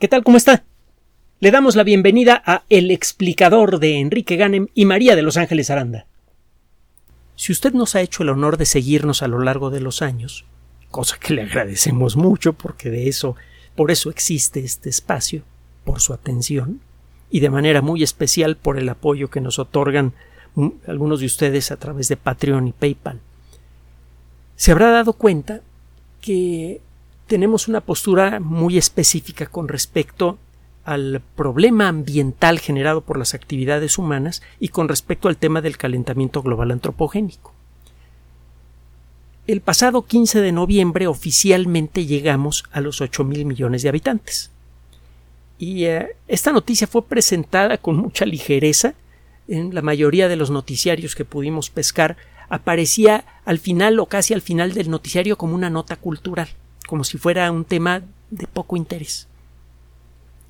¿Qué tal? ¿Cómo está? Le damos la bienvenida a El explicador de Enrique Ganem y María de Los Ángeles Aranda. Si usted nos ha hecho el honor de seguirnos a lo largo de los años, cosa que le agradecemos mucho porque de eso, por eso existe este espacio, por su atención y de manera muy especial por el apoyo que nos otorgan algunos de ustedes a través de Patreon y PayPal. Se habrá dado cuenta que tenemos una postura muy específica con respecto al problema ambiental generado por las actividades humanas y con respecto al tema del calentamiento global antropogénico. El pasado 15 de noviembre oficialmente llegamos a los 8 mil millones de habitantes. Y eh, esta noticia fue presentada con mucha ligereza en la mayoría de los noticiarios que pudimos pescar. Aparecía al final o casi al final del noticiario como una nota cultural como si fuera un tema de poco interés.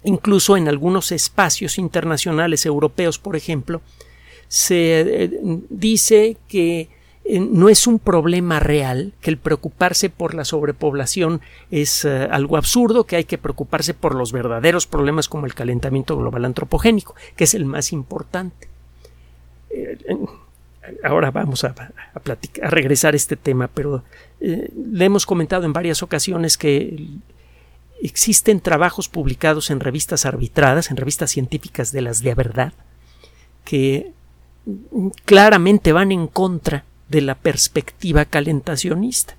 Incluso en algunos espacios internacionales europeos, por ejemplo, se eh, dice que eh, no es un problema real, que el preocuparse por la sobrepoblación es eh, algo absurdo, que hay que preocuparse por los verdaderos problemas como el calentamiento global antropogénico, que es el más importante ahora vamos a, a, regresar a este tema, pero eh, le hemos comentado en varias ocasiones que existen trabajos publicados en revistas arbitradas, en revistas científicas de las de verdad, que claramente van en contra de la perspectiva calentacionista.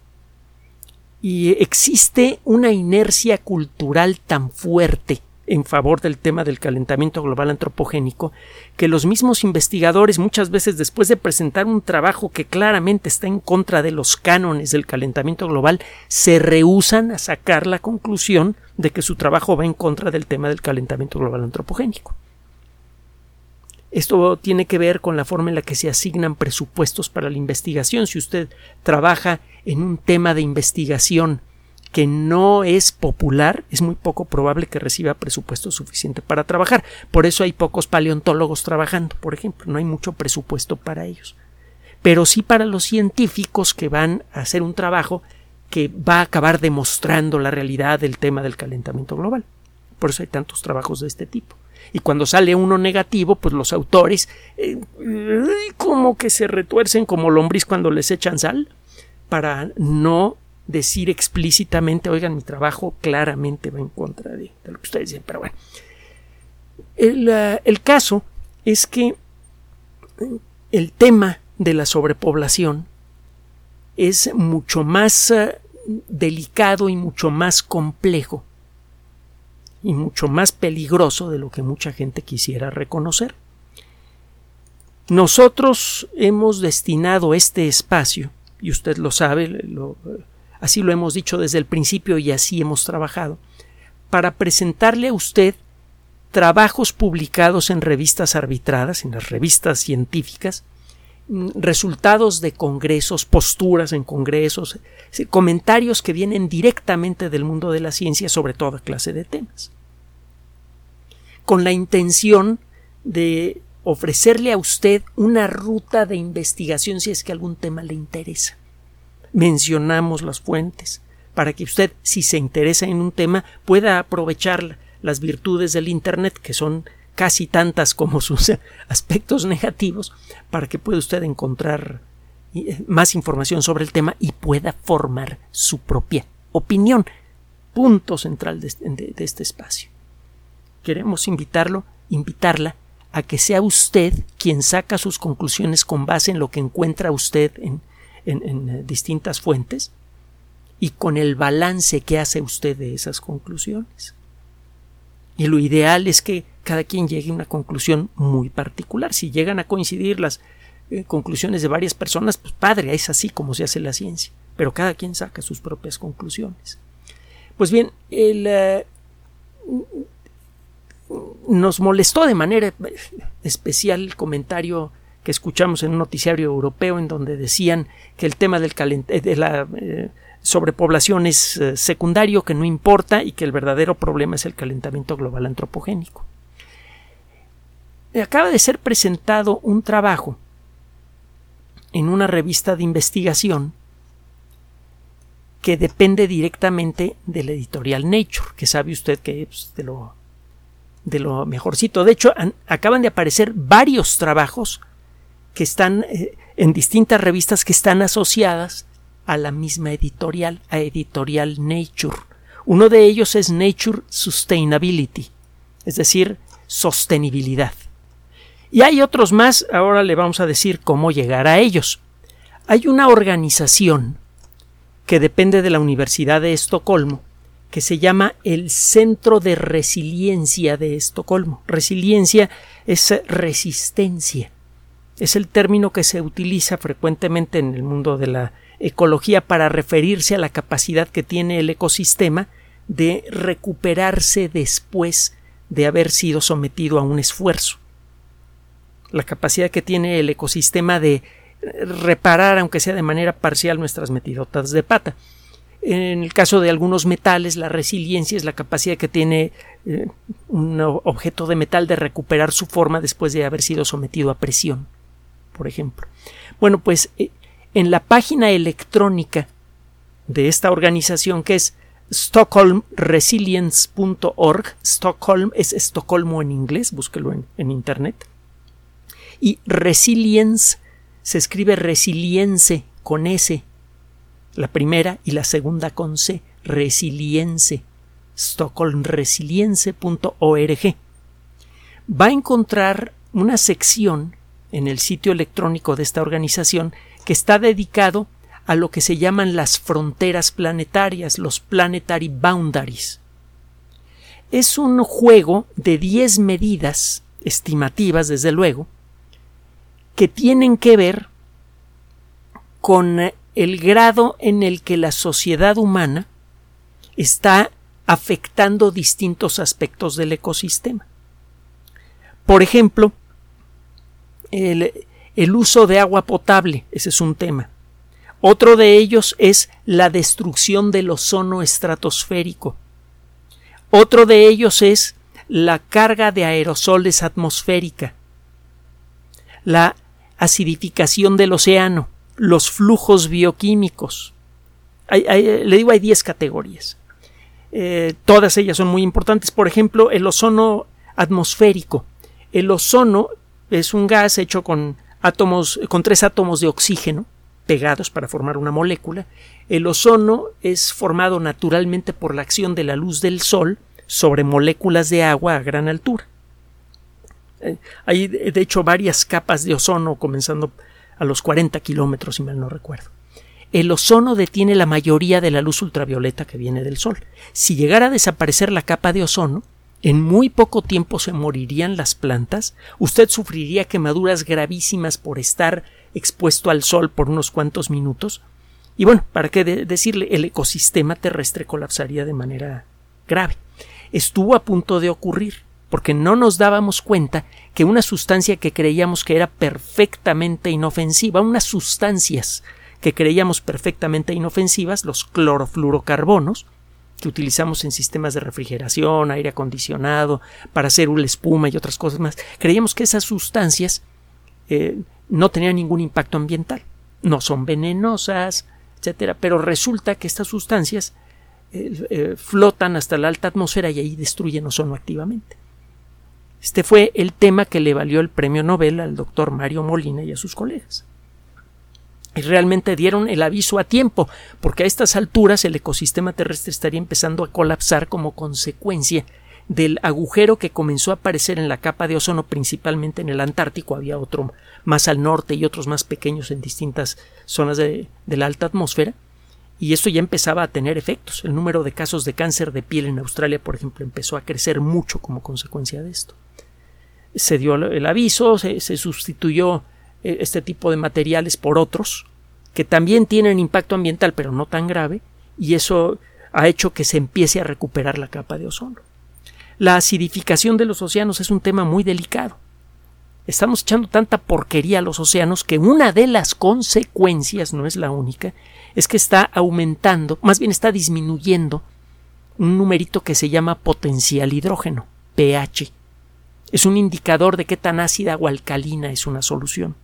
Y existe una inercia cultural tan fuerte en favor del tema del calentamiento global antropogénico, que los mismos investigadores muchas veces después de presentar un trabajo que claramente está en contra de los cánones del calentamiento global, se rehusan a sacar la conclusión de que su trabajo va en contra del tema del calentamiento global antropogénico. Esto tiene que ver con la forma en la que se asignan presupuestos para la investigación. Si usted trabaja en un tema de investigación que no es popular, es muy poco probable que reciba presupuesto suficiente para trabajar. Por eso hay pocos paleontólogos trabajando, por ejemplo, no hay mucho presupuesto para ellos. Pero sí para los científicos que van a hacer un trabajo que va a acabar demostrando la realidad del tema del calentamiento global. Por eso hay tantos trabajos de este tipo. Y cuando sale uno negativo, pues los autores eh, como que se retuercen como lombriz cuando les echan sal para no decir explícitamente, oigan, mi trabajo claramente va en contra de, lo que ustedes dicen, pero bueno. El, uh, el caso es que el tema de la sobrepoblación es mucho más uh, delicado y mucho más complejo y mucho más peligroso de lo que mucha gente quisiera reconocer. Nosotros hemos destinado este espacio, y usted lo sabe, lo, así lo hemos dicho desde el principio y así hemos trabajado, para presentarle a usted trabajos publicados en revistas arbitradas, en las revistas científicas, mm, resultados de congresos, posturas en congresos, comentarios que vienen directamente del mundo de la ciencia sobre toda clase de temas, con la intención de ofrecerle a usted una ruta de investigación si es que algún tema le interesa mencionamos las fuentes, para que usted, si se interesa en un tema, pueda aprovechar las virtudes del Internet, que son casi tantas como sus aspectos negativos, para que pueda usted encontrar eh, más información sobre el tema y pueda formar su propia opinión. Punto central de este, de este espacio. Queremos invitarlo, invitarla a que sea usted quien saca sus conclusiones con base en lo que encuentra usted en, en, eh, distintas fuentes y con el balance que hace usted de esas conclusiones. Y lo ideal es que cada quien llegue a una conclusión muy particular. Si llegan a coincidir las eh, conclusiones de varias personas, pues padre, es así como se hace la ciencia. Pero cada quien saca sus propias conclusiones. Pues bien, el, eh, nos molestó de manera especial el comentario que escuchamos en un noticiario europeo en donde decían que el tema del eh, de la eh, sobrepoblación es eh, secundario, que no importa y que el verdadero problema es el calentamiento global antropogénico. Acaba de ser presentado un trabajo en una revista de investigación que depende directamente de la editorial Nature, que sabe usted que es de lo, de lo mejorcito. De hecho, acaban de aparecer varios trabajos que están eh, en distintas revistas que están asociadas a la misma editorial, a editorial Nature. Uno de ellos es Nature Sustainability, es decir, sostenibilidad. Y hay otros más, ahora le vamos a decir cómo llegar a ellos. Hay una organización que depende de la Universidad de Estocolmo, que se llama el Centro de Resiliencia de Estocolmo. Resiliencia es resistencia. Es el término que se utiliza frecuentemente en el mundo de la ecología para referirse a la capacidad que tiene el ecosistema de recuperarse después de haber sido sometido a un esfuerzo. La capacidad que tiene el ecosistema de reparar, aunque sea de manera parcial, nuestras metidotas de pata. En el caso de algunos metales, la resiliencia es la capacidad que tiene eh, un objeto de metal de recuperar su forma después de haber sido sometido a presión, por ejemplo. Bueno, pues eh, en la página electrónica de esta organización que es stockholmresilience.org, Stockholm es Estocolmo en inglés, búsquelo en, en internet, y resilience se escribe resilience con S, la primera y la segunda con C, resilience, stockholmresilience.org. Va a encontrar una sección en el sitio electrónico de esta organización que está dedicado a lo que se llaman las fronteras planetarias, los planetary boundaries. Es un juego de 10 medidas estimativas, desde luego, que tienen que ver con el grado en el que la sociedad humana está afectando distintos aspectos del ecosistema. Por ejemplo, el, uso de agua potable, ese es un tema. Otro de ellos es la destrucción del ozono estratosférico. Otro de ellos es la carga de aerosoles atmosférica, la acidificación del océano, los flujos bioquímicos. le digo, hay 10 categorías. Eh, todas ellas son muy importantes. Por ejemplo, el ozono atmosférico. El ozono es un gas hecho con átomos, con tres átomos de oxígeno pegados para formar una molécula. El ozono es formado naturalmente por la acción de la luz del sol sobre moléculas de agua a gran altura. Eh, hay de hecho varias capas de ozono comenzando a los 40 kilómetros, si mal no recuerdo. El ozono detiene la mayoría de la luz ultravioleta que viene del Sol. Si llegara a desaparecer la capa de ozono, en muy poco tiempo se morirían las plantas, usted sufriría quemaduras gravísimas por estar expuesto al sol por unos cuantos minutos, y bueno, para qué decirle, el ecosistema terrestre colapsaría de manera grave. Estuvo a punto de ocurrir porque no nos dábamos cuenta que una sustancia que creíamos que era perfectamente inofensiva, unas sustancias que creíamos perfectamente inofensivas, los clorofluorocarbonos, que utilizamos en sistemas de refrigeración, aire acondicionado, para hacer una espuma y otras cosas más, creíamos que esas sustancias eh, no tenían ningún impacto ambiental, no son venenosas, etcétera, pero resulta que estas sustancias eh, eh, flotan hasta la alta atmósfera y ahí destruyen ozono activamente. Este fue el tema que le valió el premio Nobel al doctor Mario Molina y a sus colegas. Y realmente dieron el aviso a tiempo, porque a estas alturas el ecosistema terrestre estaría empezando a colapsar como consecuencia del agujero que comenzó a aparecer en la capa de ozono, principalmente en el Antártico, había otro más al norte y otros más pequeños en distintas zonas de, de la alta atmósfera, y esto ya empezaba a tener efectos. El número de casos de cáncer de piel en Australia, por ejemplo, empezó a crecer mucho como consecuencia de esto se dio el aviso, se, sustituyó eh, este tipo de materiales por otros que también tienen impacto ambiental pero no tan grave y eso ha hecho que se empiece a recuperar la capa de ozono. La acidificación de los océanos es un tema muy delicado. Estamos echando tanta porquería a los océanos que una de las consecuencias, no es la única, es que está aumentando, más bien está disminuyendo un numerito que se llama potencial hidrógeno, pH es un indicador de qué tan ácida o alcalina es una solución.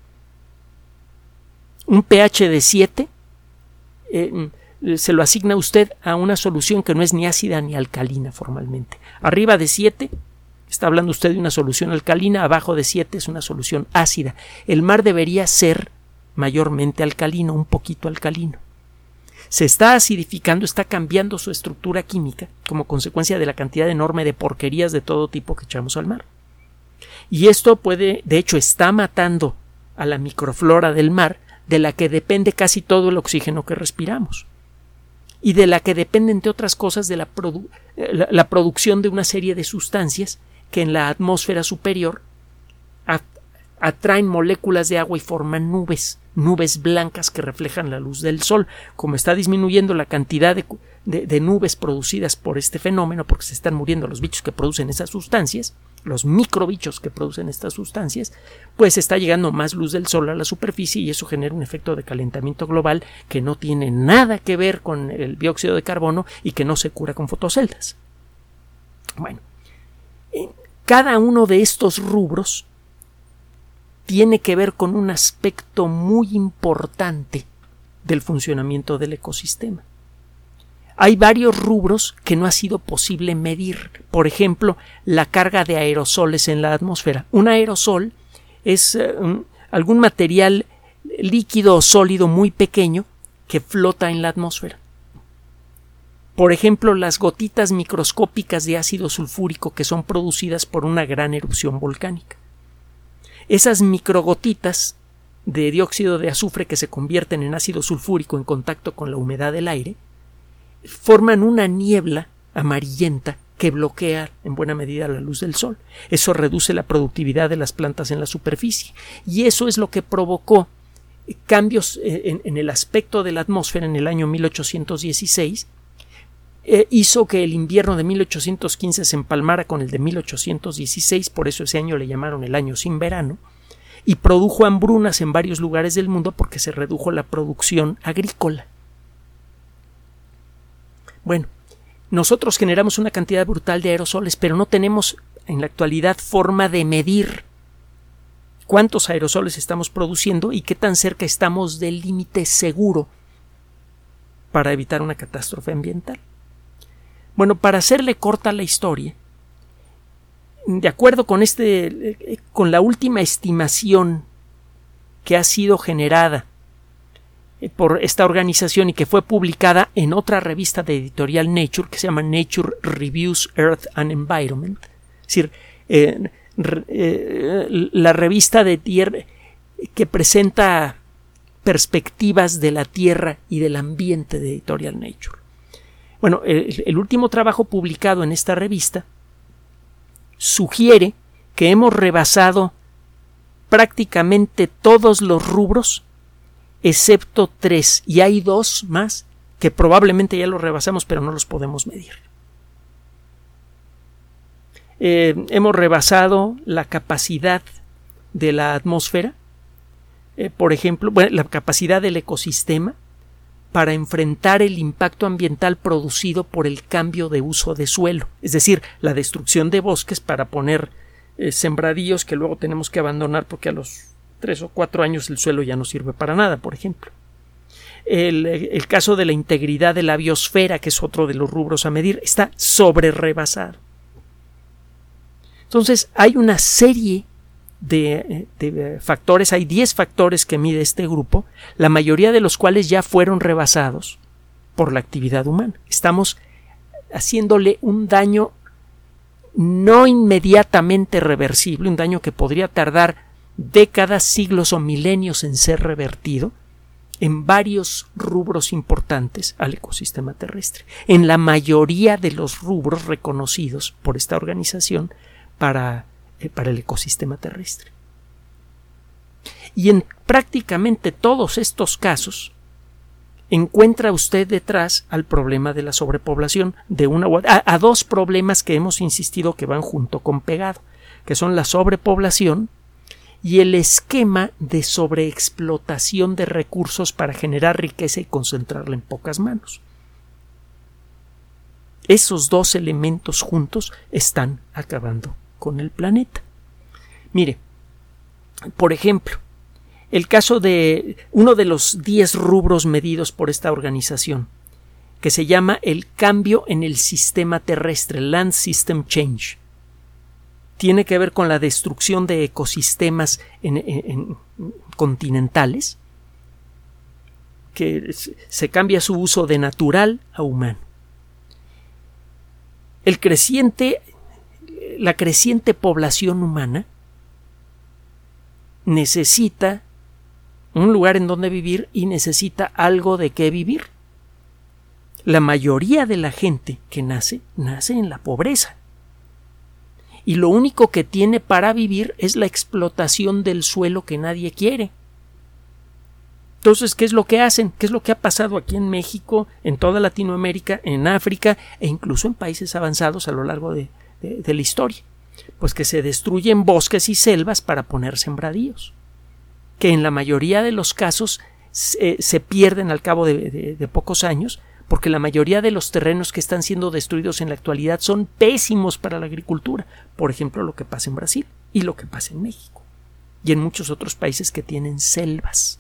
Un pH de 7 eh, eh, se lo asigna usted a una solución que no es ni ácida ni alcalina formalmente. Arriba de 7 está hablando usted de una solución alcalina, abajo de 7 es una solución ácida. El mar debería ser mayormente alcalino, un poquito alcalino. Se está acidificando, está cambiando su estructura química como consecuencia de la cantidad enorme de porquerías de todo tipo que echamos al mar. Y esto puede, de hecho, está matando a la microflora del mar, de la que depende casi todo el oxígeno que respiramos y de la que depende, entre otras cosas, de la, eh, la, producción de una serie de sustancias que en la atmósfera superior atraen moléculas de agua y forman nubes, nubes blancas que reflejan la luz del sol. Como está disminuyendo la cantidad de nubes producidas por este fenómeno, porque se están muriendo los bichos que producen esas sustancias, los microbichos que producen estas sustancias, pues está llegando más luz del sol a la superficie y eso genera un efecto de calentamiento global que no tiene nada que ver con el dióxido de carbono y que no se cura con fotoceldas. Bueno, cada uno de estos rubros tiene que ver con un aspecto muy importante del funcionamiento del ecosistema hay varios rubros que no ha sido posible medir. Por ejemplo, la carga de aerosoles en la atmósfera. Un aerosol es eh, algún material líquido o sólido muy pequeño que flota en la atmósfera. Por ejemplo, las gotitas microscópicas de ácido sulfúrico que son producidas por una gran erupción volcánica. Esas microgotitas de dióxido de azufre que se convierten en ácido sulfúrico en contacto con la humedad del aire forman una niebla amarillenta que bloquea en buena medida la luz del sol. Eso reduce la productividad de las plantas en la superficie. Y eso es lo que provocó cambios eh, en, el aspecto de la atmósfera en el año 1816. Eh, hizo que el invierno de 1815 se empalmara con el de 1816, por eso ese año le llamaron el año sin verano, y produjo hambrunas en varios lugares del mundo porque se redujo la producción agrícola. Bueno, nosotros generamos una cantidad brutal de aerosoles, pero no tenemos en la actualidad forma de medir cuántos aerosoles estamos produciendo y qué tan cerca estamos del límite seguro para evitar una catástrofe ambiental. Bueno, para hacerle corta la historia, de acuerdo con este con la última estimación que ha sido generada eh, por esta organización y que fue publicada en otra revista de editorial Nature que se llama Nature Reviews Earth and Environment. Es decir, eh, eh, la revista de tierra que presenta perspectivas de la Tierra y del ambiente de editorial Nature. Bueno, el último trabajo publicado en esta revista sugiere que hemos rebasado prácticamente todos los rubros excepto tres, y hay dos más que probablemente ya los rebasamos, pero no los podemos medir. Eh, hemos rebasado la capacidad de la atmósfera, eh, por ejemplo, la capacidad del ecosistema para enfrentar el impacto ambiental producido por el cambio de uso de suelo, es decir, la destrucción de bosques para poner eh, sembradíos que luego tenemos que abandonar porque a los tres o cuatro años el suelo ya no sirve para nada, por ejemplo. El, caso de la integridad de la biosfera, que es otro de los rubros a medir, está sobre rebasado. Entonces, hay una serie de, de factores, hay 10 factores que mide este grupo, la mayoría de los cuales ya fueron rebasados por la actividad humana. Estamos haciéndole un daño no inmediatamente reversible, un daño que podría tardar décadas, siglos o milenios en ser revertido en varios rubros importantes al ecosistema terrestre, en la mayoría de los rubros reconocidos por esta organización para, eh, para el ecosistema terrestre. Y en prácticamente todos estos casos encuentra usted detrás al problema de la sobrepoblación de una a dos problemas que hemos insistido que van junto con pegado, que son la sobrepoblación y el esquema de sobreexplotación de recursos para generar riqueza y concentrarla en pocas manos. Esos dos elementos juntos están acabando con el planeta. Mire, por ejemplo, el caso de uno de los diez rubros medidos por esta organización que se llama el cambio en el sistema terrestre, Land System Change. Tiene que ver con la destrucción de ecosistemas continentales, que se cambia su uso de natural a humano. El creciente, la creciente población humana necesita un lugar en donde vivir y necesita algo de qué vivir. La mayoría de la gente que nace nace en la pobreza. Y lo único que tiene para vivir es la explotación del suelo que nadie quiere. Entonces, ¿qué es lo que hacen? ¿Qué es lo que ha pasado aquí en México, en toda Latinoamérica, en África e incluso en países avanzados a lo largo de, la historia? Pues que se destruyen bosques y selvas para poner sembradíos, que en la mayoría de los casos se, pierden al cabo de pocos años porque la mayoría de los terrenos que están siendo destruidos en la actualidad son pésimos para la agricultura. Por ejemplo, lo que pasa en Brasil y lo que pasa en México y en muchos otros países que tienen selvas.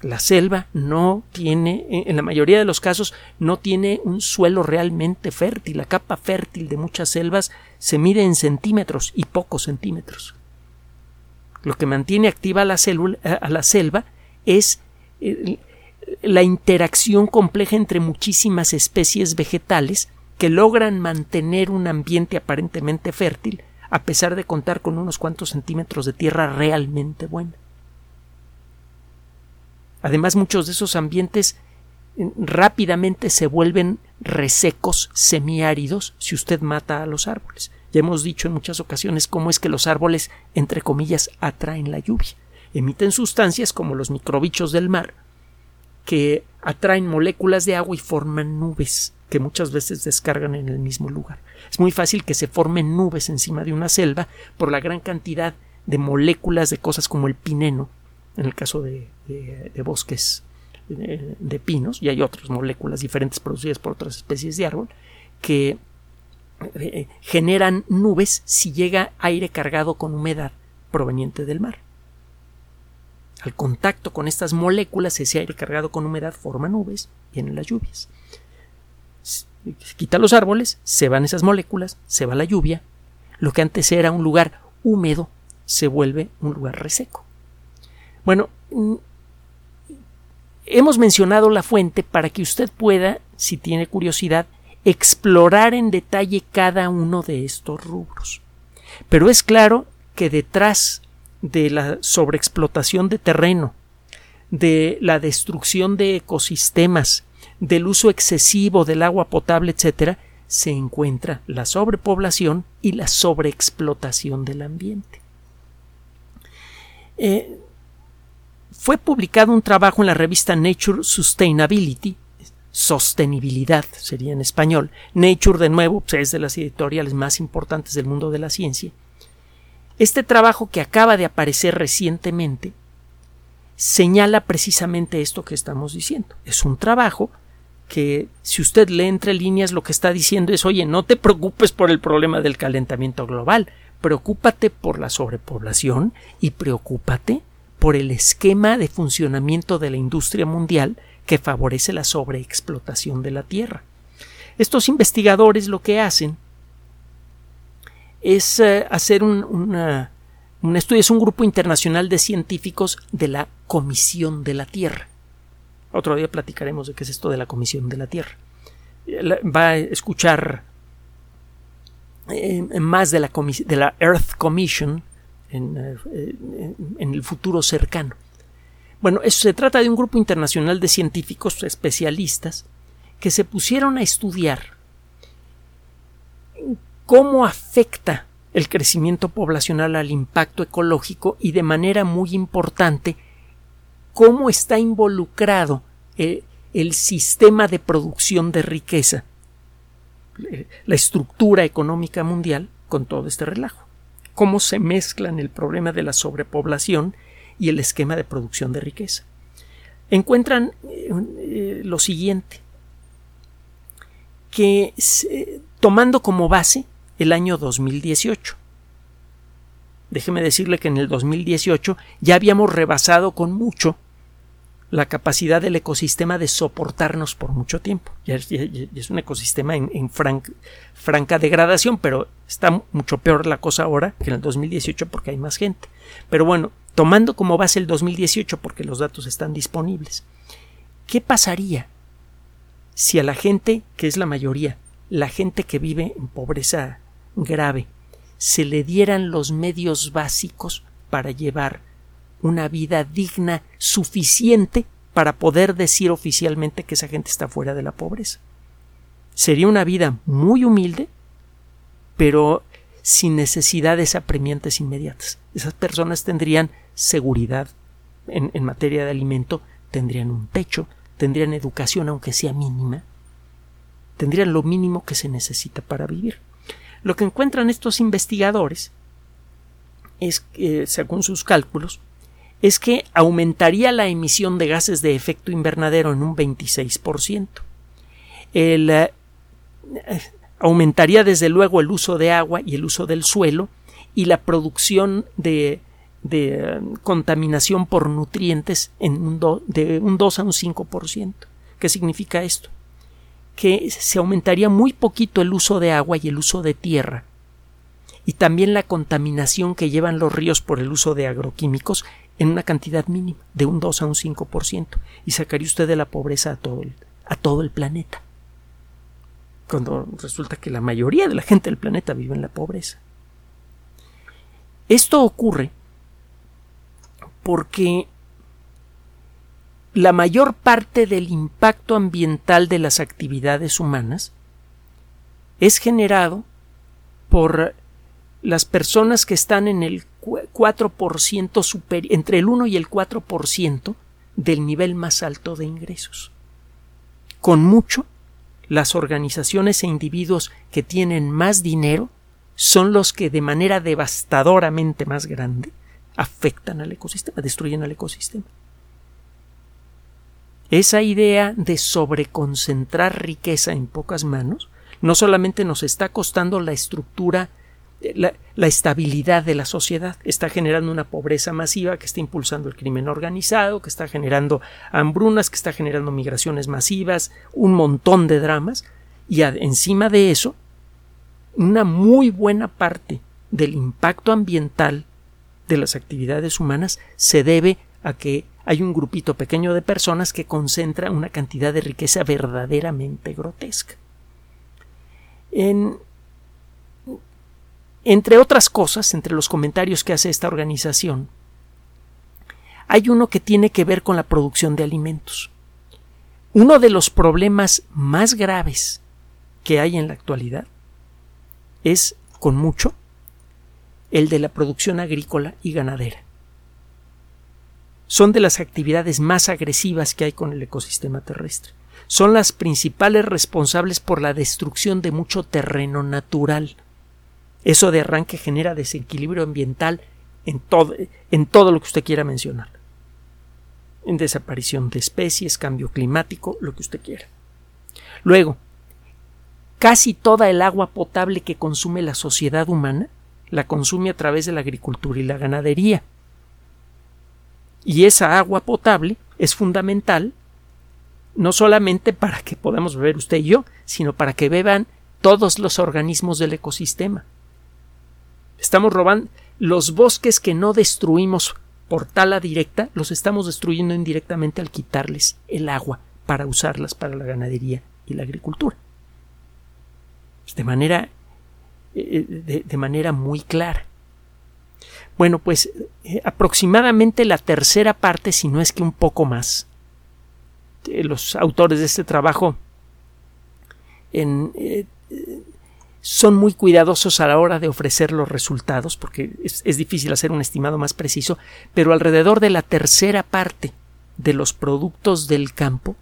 La selva no tiene, en la mayoría de los casos, no tiene un suelo realmente fértil. La capa fértil de muchas selvas se mide en centímetros y pocos centímetros. Lo que mantiene activa la, a la selva es eh, la interacción compleja entre muchísimas especies vegetales que logran mantener un ambiente aparentemente fértil a pesar de contar con unos cuantos centímetros de tierra realmente buena. Además, muchos de esos ambientes eh, rápidamente se vuelven resecos, semiáridos, si usted mata a los árboles. Ya hemos dicho en muchas ocasiones cómo es que los árboles, entre comillas, atraen la lluvia. Emiten sustancias como los microbichos del mar, que atraen moléculas de agua y forman nubes que muchas veces descargan en el mismo lugar. Es muy fácil que se formen nubes encima de una selva por la gran cantidad de moléculas de cosas como el pineno en el caso de, bosques de, pinos, y hay otras moléculas diferentes producidas por otras especies de árbol, que eh, generan nubes si llega aire cargado con humedad proveniente del mar. Al contacto con estas moléculas, ese aire cargado con humedad forma nubes, vienen las lluvias. Se quita los árboles, se van esas moléculas, se va la lluvia, lo que antes era un lugar húmedo se vuelve un lugar reseco. Bueno, mm, hemos mencionado la fuente para que usted pueda, si tiene curiosidad, explorar en detalle cada uno de estos rubros. Pero es claro que detrás de la sobreexplotación de terreno, de la destrucción de ecosistemas, del uso excesivo del agua potable, etc., se encuentra la sobrepoblación y la sobreexplotación del ambiente. Eh, fue publicado un trabajo en la revista Nature Sustainability, sostenibilidad sería en español. Nature, de nuevo, pues, es de las editoriales más importantes del mundo de la ciencia. Este trabajo que acaba de aparecer recientemente señala precisamente esto que estamos diciendo. Es un trabajo que si usted lee entre líneas lo que está diciendo es oye, no te preocupes por el problema del calentamiento global, preocúpate por la sobrepoblación y preocúpate por el esquema de funcionamiento de la industria mundial que favorece la sobreexplotación de la tierra. Estos investigadores lo que hacen es eh, hacer un, estudio, es un grupo internacional de científicos de la Comisión de la Tierra. Otro día platicaremos de qué es esto de la Comisión de la Tierra. Va a escuchar eh, más de la, de la Earth Commission, eh, en, el futuro cercano. Bueno, eso se trata de un grupo internacional de científicos especialistas que se pusieron a estudiar cómo afecta el crecimiento poblacional al impacto ecológico y de manera muy importante cómo está involucrado eh, el sistema de producción de riqueza, eh, la estructura económica mundial con todo este relajo cómo se mezclan el problema de la sobrepoblación y el esquema de producción de riqueza. Encuentran eh, lo siguiente, que tomando como base el año 2018, déjeme decirle que en el 2018 ya habíamos rebasado con mucho la capacidad del ecosistema de soportarnos por mucho tiempo. Ya es, un ecosistema en, en fran- franca degradación, pero está mucho peor la cosa ahora que en el 2018 porque hay más gente. Pero bueno, tomando como base el 2018 porque los datos están disponibles, ¿qué pasaría si a la gente, que es la mayoría, la gente que vive en pobreza grave, se le dieran los medios básicos para llevar una vida digna suficiente para poder decir oficialmente que esa gente está fuera de la pobreza. Sería una vida muy humilde, pero sin necesidades apremiantes inmediatas. Esas personas tendrían seguridad en, materia de alimento, tendrían un techo, tendrían educación aunque sea mínima, tendrían lo mínimo que se necesita para vivir. Lo que encuentran estos investigadores es que, según sus cálculos, es que aumentaría la emisión de gases de efecto invernadero en un 26%. El, eh, aumentaría desde luego el uso de agua y el uso del suelo y la producción de, eh, contaminación por nutrientes en un de un 2 a un 5%. ¿Qué significa esto? Que se aumentaría muy poquito el uso de agua y el uso de tierra y también la contaminación que llevan los ríos por el uso de agroquímicos en una cantidad mínima, de un 2 a un 5%, y sacaría usted de la pobreza a todo el, a todo el planeta. Cuando resulta que la mayoría de la gente del planeta vive en la pobreza. Esto ocurre porque la mayor parte del impacto ambiental de las actividades humanas es generado por las personas que están en el 4% superior, entre el 1 y el 4% del nivel más alto de ingresos. Con mucho, las organizaciones e individuos que tienen más dinero son los que de manera devastadoramente más grande afectan al ecosistema, destruyen al ecosistema. Esa idea de sobreconcentrar riqueza en pocas manos no solamente nos está costando la estructura la, la, estabilidad de la sociedad. Está generando una pobreza masiva que está impulsando el crimen organizado, que está generando hambrunas, que está generando migraciones masivas, un montón de dramas. Y encima de eso, una muy buena parte del impacto ambiental de las actividades humanas se debe a que hay un grupito pequeño de personas que concentra una cantidad de riqueza verdaderamente grotesca. En, entre otras cosas, entre los comentarios que hace esta organización, hay uno que tiene que ver con la producción de alimentos. Uno de los problemas más graves que hay en la actualidad es, con mucho, el de la producción agrícola y ganadera. Son de las actividades más agresivas que hay con el ecosistema terrestre. Son las principales responsables por la destrucción de mucho terreno natural eso de arranque genera desequilibrio ambiental en todo, en todo lo que usted quiera mencionar. En desaparición de especies, cambio climático, lo que usted quiera. Luego, casi toda el agua potable que consume la sociedad humana la consume a través de la agricultura y la ganadería. Y esa agua potable es fundamental no solamente para que podamos beber usted y yo, sino para que beban todos los organismos del ecosistema. Estamos robando los bosques que no destruimos por tala directa, los estamos destruyendo indirectamente al quitarles el agua para usarlas para la ganadería y la agricultura. De manera, de, de manera muy clara. Bueno, pues eh, aproximadamente la tercera parte, si no es que un poco más, los autores de este trabajo eh, son muy cuidadosos a la hora de ofrecer los resultados, porque es, difícil hacer un estimado más preciso, pero alrededor de la tercera parte de los productos del campo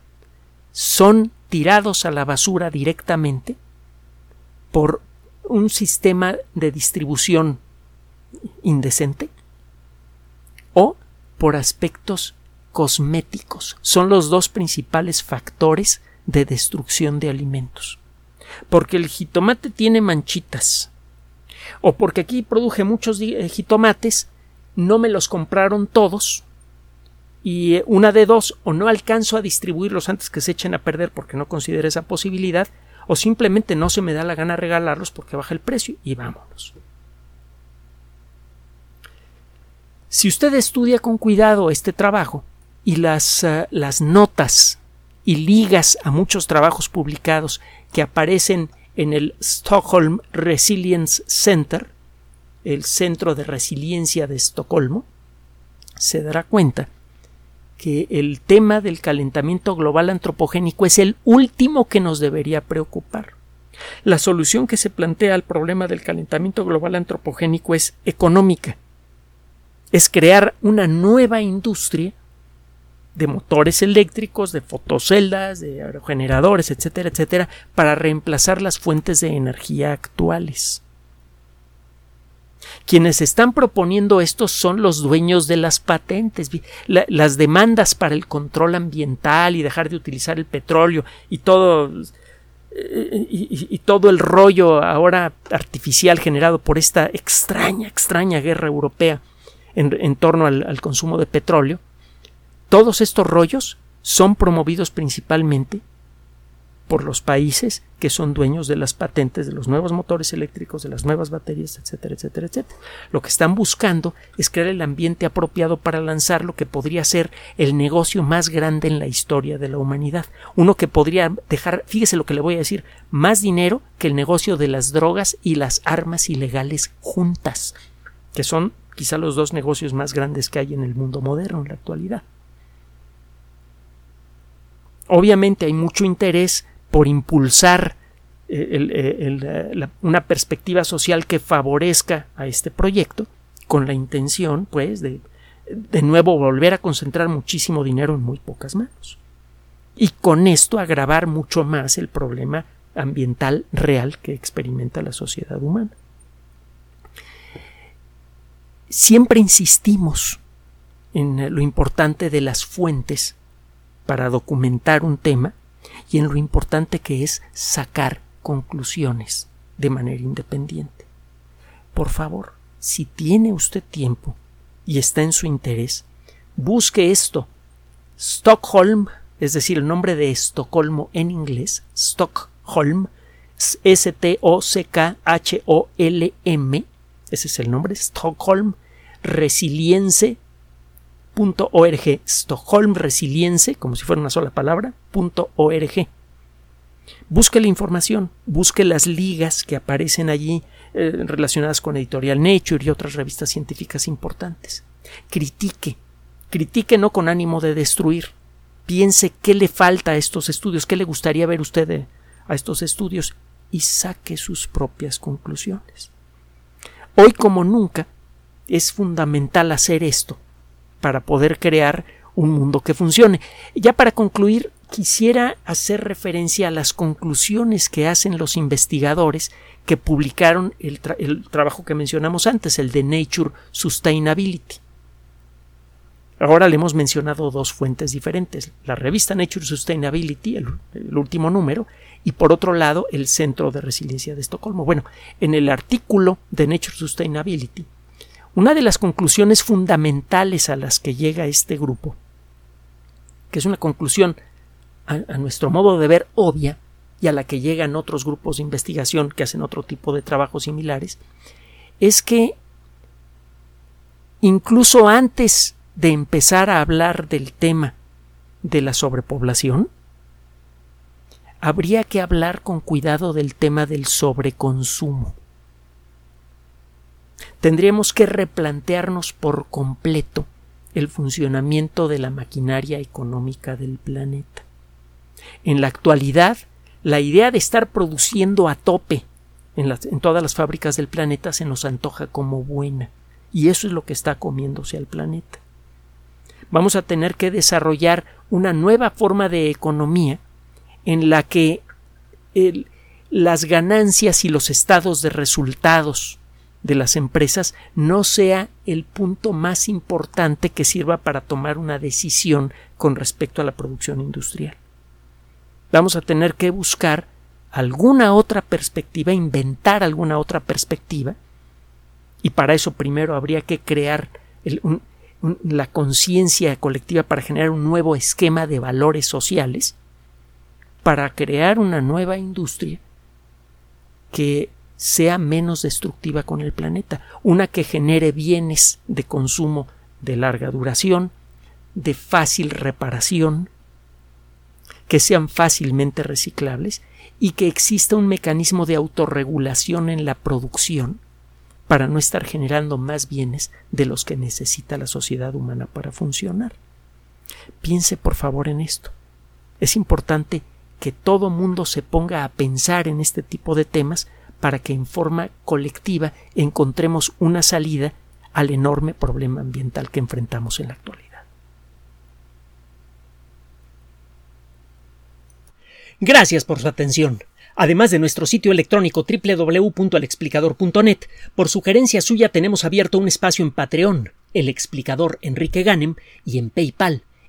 son tirados a la basura directamente por un sistema de distribución indecente o por aspectos cosméticos. Son los dos principales factores de destrucción de alimentos porque el jitomate tiene manchitas o porque aquí produje muchos jitomates, no me los compraron todos y una de dos, o no alcanzo a distribuirlos antes que se echen a perder porque no considero esa posibilidad, o simplemente no se me da la gana regalarlos porque baja el precio y vámonos. Si usted estudia con cuidado este trabajo y las, uh, las notas y ligas a muchos trabajos publicados que aparecen en el Stockholm Resilience Center, el Centro de Resiliencia de Estocolmo, se dará cuenta que el tema del calentamiento global antropogénico es el último que nos debería preocupar. La solución que se plantea al problema del calentamiento global antropogénico es económica. Es crear una nueva industria de motores eléctricos, de fotoceldas, de aerogeneradores, etcétera, etcétera, para reemplazar las fuentes de energía actuales. Quienes están proponiendo esto son los dueños de las patentes. las demandas para el control ambiental y dejar de utilizar el petróleo y todo eh, y, todo el rollo ahora artificial generado por esta extraña, extraña guerra europea en, torno al consumo de petróleo, todos estos rollos son promovidos principalmente por los países que son dueños de las patentes de los nuevos motores eléctricos, de las nuevas baterías, etcétera, etcétera, etcétera. Lo que están buscando es crear el ambiente apropiado para lanzar lo que podría ser el negocio más grande en la historia de la humanidad. Uno que podría dejar, fíjese lo que le voy a decir, más dinero que el negocio de las drogas y las armas ilegales juntas, que son quizá los dos negocios más grandes que hay en el mundo moderno en la actualidad. Obviamente hay mucho interés por impulsar eh, eh, una perspectiva social que favorezca a este proyecto, con la intención, pues, de de nuevo volver a concentrar muchísimo dinero en muy pocas manos. Y con esto agravar mucho más el problema ambiental real que experimenta la sociedad humana. Siempre insistimos en lo importante de las fuentes para documentar un tema y en lo importante que es sacar conclusiones de manera independiente. Por favor, si tiene usted tiempo y está en su interés, busque esto. Stockholm, es decir, el nombre de Estocolmo en inglés, Stockholm, S-T-O-C-K-H-O-L-M, ese es el nombre, Stockholm, resilience .org, Stockholm Resilience, como si fuera una sola palabra, .org. Busque la información, busque las ligas que aparecen allí eh, relacionadas con Editorial Nature y otras revistas científicas importantes. Critique, critique no con ánimo de destruir. Piense qué le falta a estos estudios, qué le gustaría ver usted a estos estudios y saque sus propias conclusiones. Hoy como nunca es fundamental hacer esto para poder crear un mundo que funcione. Ya para concluir, quisiera hacer referencia a las conclusiones que hacen los investigadores que publicaron el, trabajo que mencionamos antes, el de Nature Sustainability. Ahora le hemos mencionado dos fuentes diferentes, la revista Nature Sustainability, el, último número, y por otro lado el Centro de Resiliencia de Estocolmo. Bueno, en el artículo de Nature Sustainability una de las conclusiones fundamentales a las que llega este grupo, que es una conclusión a, nuestro modo de ver obvia y a la que llegan otros grupos de investigación que hacen otro tipo de trabajos similares, es que incluso antes de empezar a hablar del tema de la sobrepoblación, habría que hablar con cuidado del tema del sobreconsumo tendríamos que replantearnos por completo el funcionamiento de la maquinaria económica del planeta. En la actualidad, la idea de estar produciendo a tope en, todas las fábricas del planeta se nos antoja como buena, y eso es lo que está comiéndose al planeta. Vamos a tener que desarrollar una nueva forma de economía en la que las ganancias y los estados de resultados de las empresas no sea el punto más importante que sirva para tomar una decisión con respecto a la producción industrial. Vamos a tener que buscar alguna otra perspectiva, inventar alguna otra perspectiva, y para eso primero habría que crear la conciencia colectiva para generar un nuevo esquema de valores sociales, para crear una nueva industria que sea menos destructiva con el planeta, una que genere bienes de consumo de larga duración, de fácil reparación, que sean fácilmente reciclables y que exista un mecanismo de autorregulación en la producción para no estar generando más bienes de los que necesita la sociedad humana para funcionar. Piense por favor en esto. Es importante que todo mundo se ponga a pensar en este tipo de temas para que en forma colectiva encontremos una salida al enorme problema ambiental que enfrentamos en la actualidad. Gracias por su atención. Además de nuestro sitio electrónico www.alexplicador.net, por sugerencia suya tenemos abierto un espacio en Patreon, el explicador Enrique Ganem, y en PayPal,